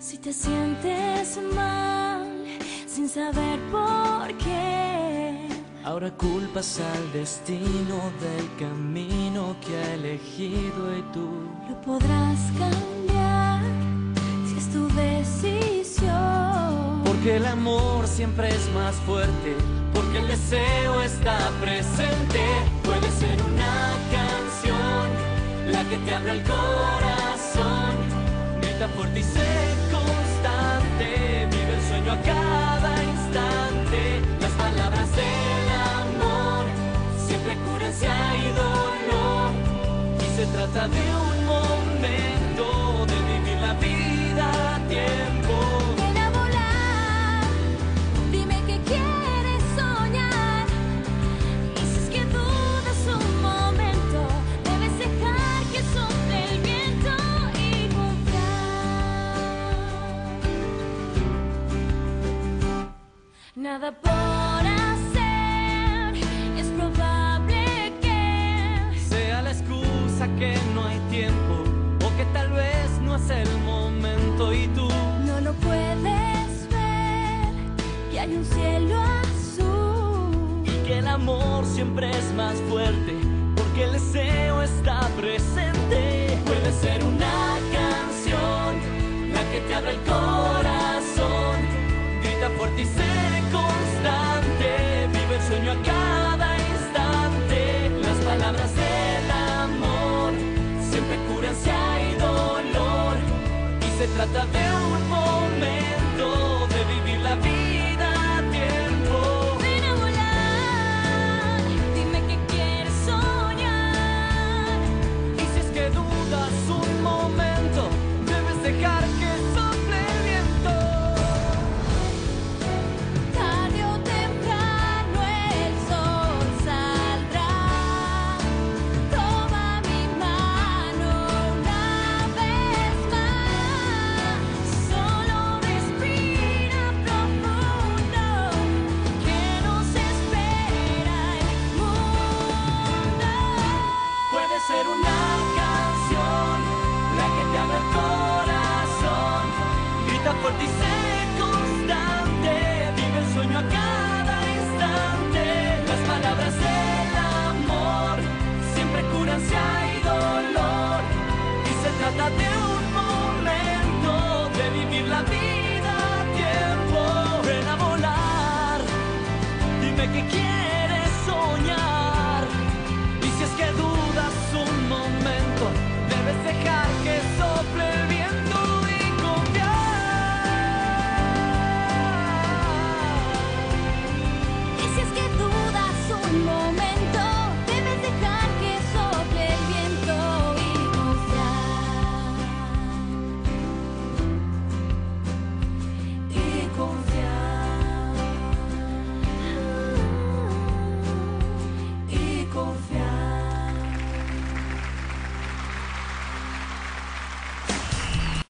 Si te sientes mal sin saber por qué. Ahora culpas al destino del camino que ha elegido y tú lo podrás cambiar si es tu decisión. Porque el amor siempre es más fuerte, porque el deseo está presente. Puede ser una canción la que te abra el corazón. Grita fuerte y trata de un momento de vivir la vida a tiempo. Ven a volar, dime que quieres soñar. Y si es que dudas un momento, debes dejar que sople el viento y confiar. Nada por hacer, es probable momento y tú no lo puedes ver y hay un cielo azul. y que el amor siempre es más fuerte porque el deseo está presente. Puede ser una canción la que te abre el corazón. Grita fuerte y sé constante. Vive el sueño a cada instante. Las palabras del amor siempre curan se trata de de un momento, de vivir la vida tiempo, ven a volar, dime que quieres.